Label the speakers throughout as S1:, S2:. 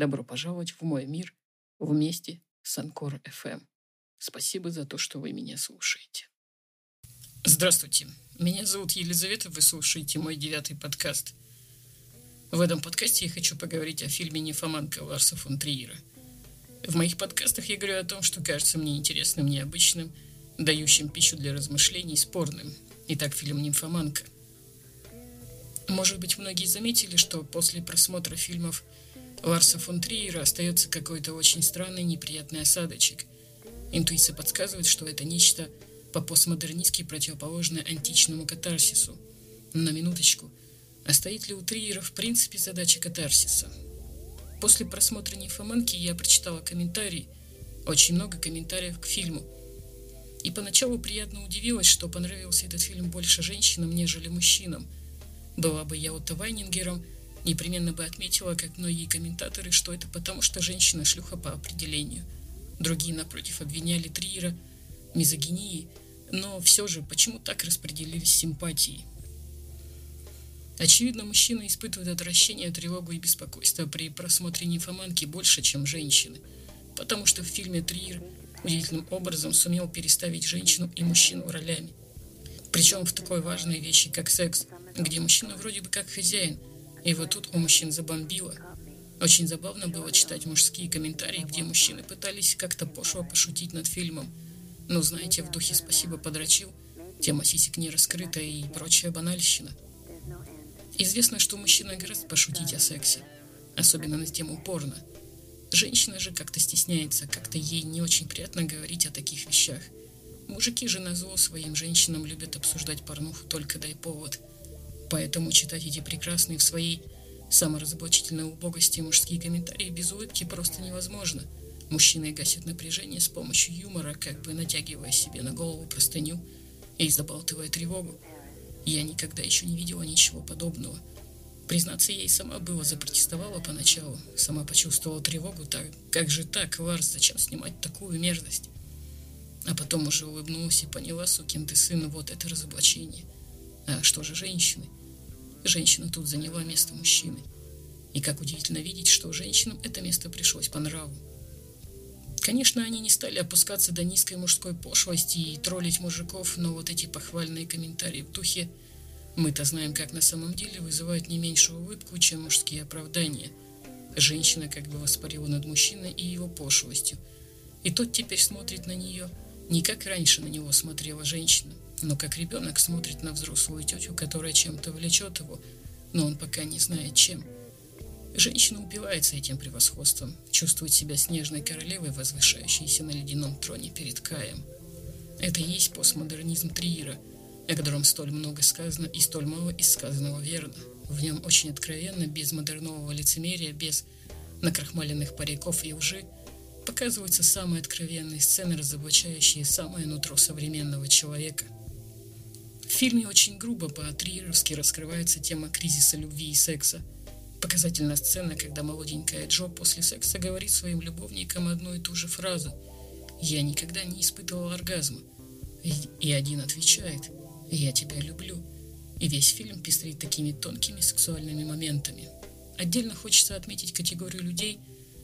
S1: Добро пожаловать в мой мир вместе с Анкор FM. Спасибо за то, что вы меня слушаете. Здравствуйте. Меня зовут Елизавета, вы слушаете мой девятый подкаст. В этом подкасте я хочу поговорить о фильме «Нефоманка» Ларса фон Триера. В моих подкастах я говорю о том, что кажется мне интересным, необычным, дающим пищу для размышлений, спорным. Итак, фильм «Нимфоманка». Может быть, многие заметили, что после просмотра фильмов Ларса фон Триера остается какой-то очень странный неприятный осадочек. Интуиция подсказывает, что это нечто по-постмодернистски противоположное античному катарсису. На минуточку. А стоит ли у Триера в принципе задача катарсиса? После просмотра «Нимфоманки» я прочитала комментарии, очень много комментариев к фильму. И поначалу приятно удивилась, что понравился этот фильм больше женщинам, нежели мужчинам. Была бы я Отто Вайнингером – Непременно бы отметила, как многие комментаторы, что это потому, что женщина шлюха по определению. Другие, напротив, обвиняли Триера мизогинии, но все же, почему так распределились симпатии? Очевидно, мужчины испытывают отвращение, тревогу и беспокойство при просмотре нимфоманки больше, чем женщины, потому что в фильме Триер удивительным образом сумел переставить женщину и мужчину ролями. Причем в такой важной вещи, как секс, где мужчина вроде бы как хозяин – и вот тут у мужчин забомбило. Очень забавно было читать мужские комментарии, где мужчины пытались как-то пошло пошутить над фильмом. Ну, знаете, в духе «спасибо, подрочил», тема сисек не раскрыта и прочая банальщина. Известно, что мужчина гораздо пошутить о сексе, особенно на тему порно. Женщина же как-то стесняется, как-то ей не очень приятно говорить о таких вещах. Мужики же на зло своим женщинам любят обсуждать порнуху только дай повод – Поэтому читать эти прекрасные в своей саморазоблачительной убогости мужские комментарии без улыбки просто невозможно. Мужчины гасят напряжение с помощью юмора, как бы натягивая себе на голову простыню и забалтывая тревогу. Я никогда еще не видела ничего подобного. Признаться, и сама была запротестовала поначалу, сама почувствовала тревогу, так как же так, Ларс, зачем снимать такую мерзость? А потом уже улыбнулась и поняла, сукин ты сын, вот это разоблачение. А что же женщины? Женщина тут заняла место мужчины. И как удивительно видеть, что женщинам это место пришлось по нраву. Конечно, они не стали опускаться до низкой мужской пошлости и троллить мужиков, но вот эти похвальные комментарии в духе «мы-то знаем, как на самом деле» вызывают не меньшую улыбку, чем мужские оправдания. Женщина как бы воспарила над мужчиной и его пошлостью. И тот теперь смотрит на нее не как раньше на него смотрела женщина, но как ребенок смотрит на взрослую тетю, которая чем-то влечет его, но он пока не знает чем. Женщина упивается этим превосходством, чувствует себя снежной королевой, возвышающейся на ледяном троне перед Каем. Это и есть постмодернизм Триера, о котором столь много сказано и столь мало из сказанного верно. В нем очень откровенно, без модернового лицемерия, без накрахмаленных париков и лжи, показываются самые откровенные сцены, разоблачающие самое нутро современного человека – в фильме очень грубо по-триеровски раскрывается тема кризиса любви и секса. Показательная сцена, когда молоденькая Джо после секса говорит своим любовникам одну и ту же фразу «Я никогда не испытывал оргазма». И один отвечает «Я тебя люблю». И весь фильм пестрит такими тонкими сексуальными моментами. Отдельно хочется отметить категорию людей,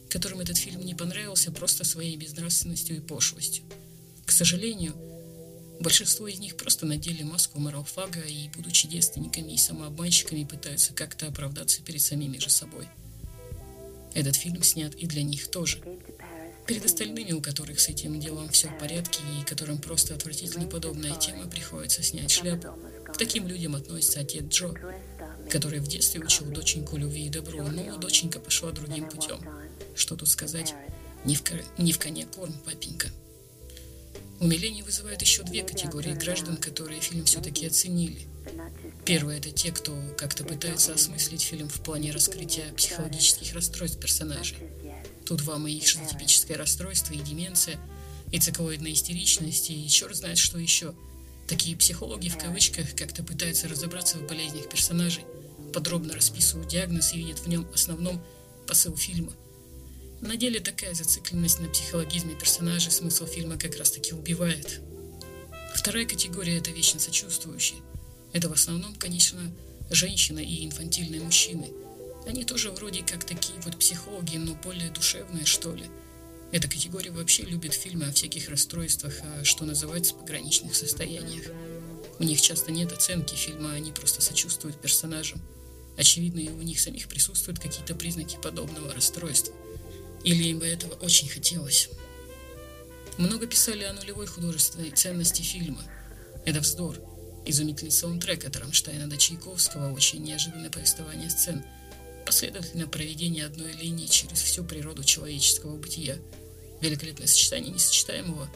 S1: которым этот фильм не понравился просто своей безнравственностью и пошлостью. К сожалению, Большинство из них просто надели маску моралфага и, будучи девственниками и самообманщиками, пытаются как-то оправдаться перед самими же собой. Этот фильм снят и для них тоже. Перед остальными, у которых с этим делом все в порядке и которым просто отвратительно подобная тема, приходится снять шляпу. К таким людям относится отец Джо, который в детстве учил доченьку любви и добру, но доченька пошла другим путем. Что тут сказать? Не в, не в коне корм, папенька. Умиление вызывает еще две категории граждан, которые фильм все-таки оценили. Первое – это те, кто как-то пытается осмыслить фильм в плане раскрытия психологических расстройств персонажей. Тут вам и их шизотипическое расстройство, и деменция, и циклоидная истеричность, и черт знает что еще. Такие психологи в кавычках как-то пытаются разобраться в болезнях персонажей, подробно расписывают диагноз и видят в нем основном посыл фильма. На деле такая зацикленность на психологизме персонажей смысл фильма как раз таки убивает. Вторая категория – это вечно сочувствующие. Это в основном, конечно, женщины и инфантильные мужчины. Они тоже вроде как такие вот психологи, но более душевные, что ли. Эта категория вообще любит фильмы о всяких расстройствах, а что называется, пограничных состояниях. У них часто нет оценки фильма, они просто сочувствуют персонажам. Очевидно, и у них самих присутствуют какие-то признаки подобного расстройства. Или им бы этого очень хотелось. Много писали о нулевой художественной ценности фильма. Это вздор. Изумительный саундтрек от Рамштайна до Чайковского, очень неожиданное повествование сцен, последовательное проведение одной линии через всю природу человеческого бытия, великолепное сочетание несочетаемого,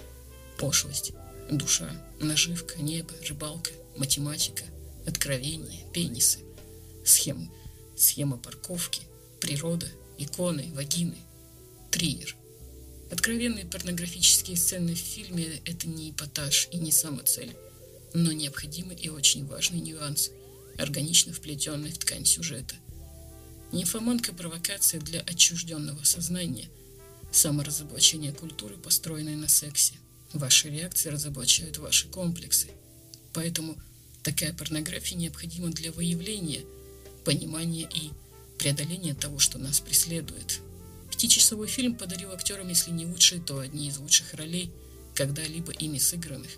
S1: пошлость, душа, наживка, небо, рыбалка, математика, откровение, пенисы, схемы, схема парковки, природа, иконы, вагины, триер. Откровенные порнографические сцены в фильме – это не эпатаж и не самоцель, но необходимый и очень важный нюанс, органично вплетенный в ткань сюжета. Нимфоманка – провокация для отчужденного сознания, саморазоблачение культуры, построенной на сексе. Ваши реакции разоблачают ваши комплексы. Поэтому такая порнография необходима для выявления, понимания и преодоления того, что нас преследует – Пятичасовой фильм подарил актерам, если не лучшие, то одни из лучших ролей, когда-либо ими сыгранных.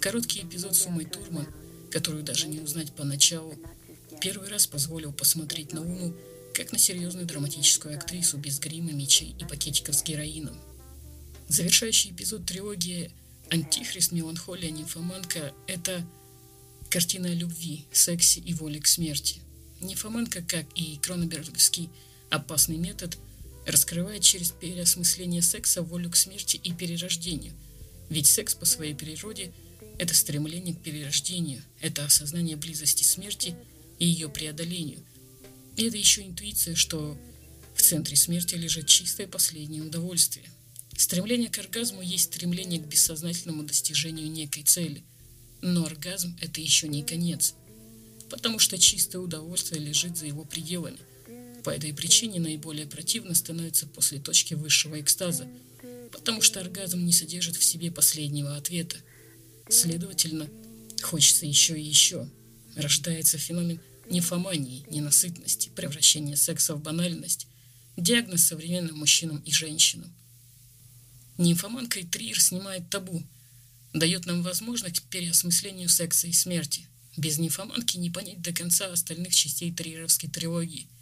S1: Короткий эпизод с Умой Турман, которую даже не узнать поначалу, первый раз позволил посмотреть на Уму как на серьезную драматическую актрису без грима, мечей и пакетиков с героином. Завершающий эпизод трилогии «Антихрист, меланхолия, нимфоманка» — это картина о любви, сексе и воле к смерти. Нимфоманка, как и Кроненбергский опасный метод, раскрывает через переосмысление секса волю к смерти и перерождению. Ведь секс по своей природе – это стремление к перерождению, это осознание близости смерти и ее преодолению. И это еще интуиция, что в центре смерти лежит чистое последнее удовольствие. Стремление к оргазму есть стремление к бессознательному достижению некой цели. Но оргазм – это еще не конец, потому что чистое удовольствие лежит за его пределами – по этой причине наиболее противно становится после точки высшего экстаза, потому что оргазм не содержит в себе последнего ответа. Следовательно, хочется еще и еще. Рождается феномен нефомании, ненасытности, превращения секса в банальность, диагноз современным мужчинам и женщинам. Нимфоманка и Триер снимает табу, дает нам возможность к переосмыслению секса и смерти. Без нимфоманки не понять до конца остальных частей триеровской трилогии –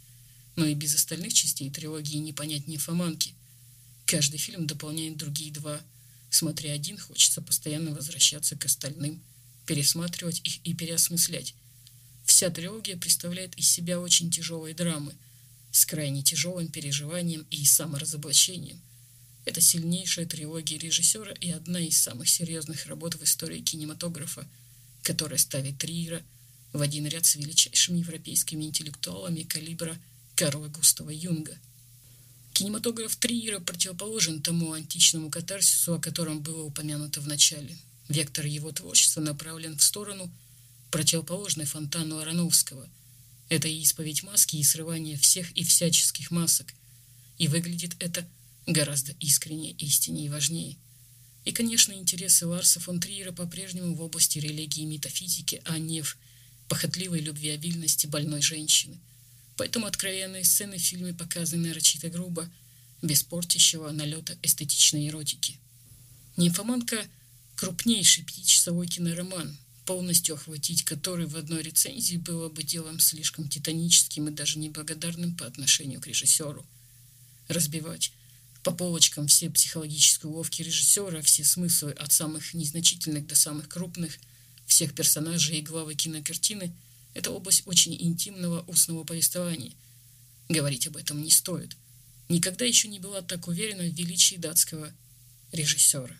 S1: но и без остальных частей трилогии не понять нимфоманки. Каждый фильм дополняет другие два. Смотря один, хочется постоянно возвращаться к остальным, пересматривать их и переосмыслять. Вся трилогия представляет из себя очень тяжелые драмы с крайне тяжелым переживанием и саморазоблачением. Это сильнейшая трилогия режиссера и одна из самых серьезных работ в истории кинематографа, которая ставит Триера в один ряд с величайшими европейскими интеллектуалами калибра – Карла Густава Юнга. Кинематограф Триера противоположен тому античному катарсису, о котором было упомянуто в начале. Вектор его творчества направлен в сторону, противоположной фонтану Ароновского. Это и исповедь маски, и срывание всех и всяческих масок. И выглядит это гораздо искреннее, истиннее и важнее. И, конечно, интересы Ларса фон Триера по-прежнему в области религии и метафизики, а не в похотливой любвеобильности больной женщины – Поэтому откровенные сцены в фильме показаны нарочито грубо, без портящего налета эстетичной эротики. «Нимфоманка» — крупнейший пятичасовой кинороман, полностью охватить который в одной рецензии было бы делом слишком титаническим и даже неблагодарным по отношению к режиссеру. Разбивать по полочкам все психологические уловки режиссера, все смыслы от самых незначительных до самых крупных, всех персонажей и главы кинокартины — это область очень интимного устного повествования. Говорить об этом не стоит. Никогда еще не была так уверена в величии датского режиссера.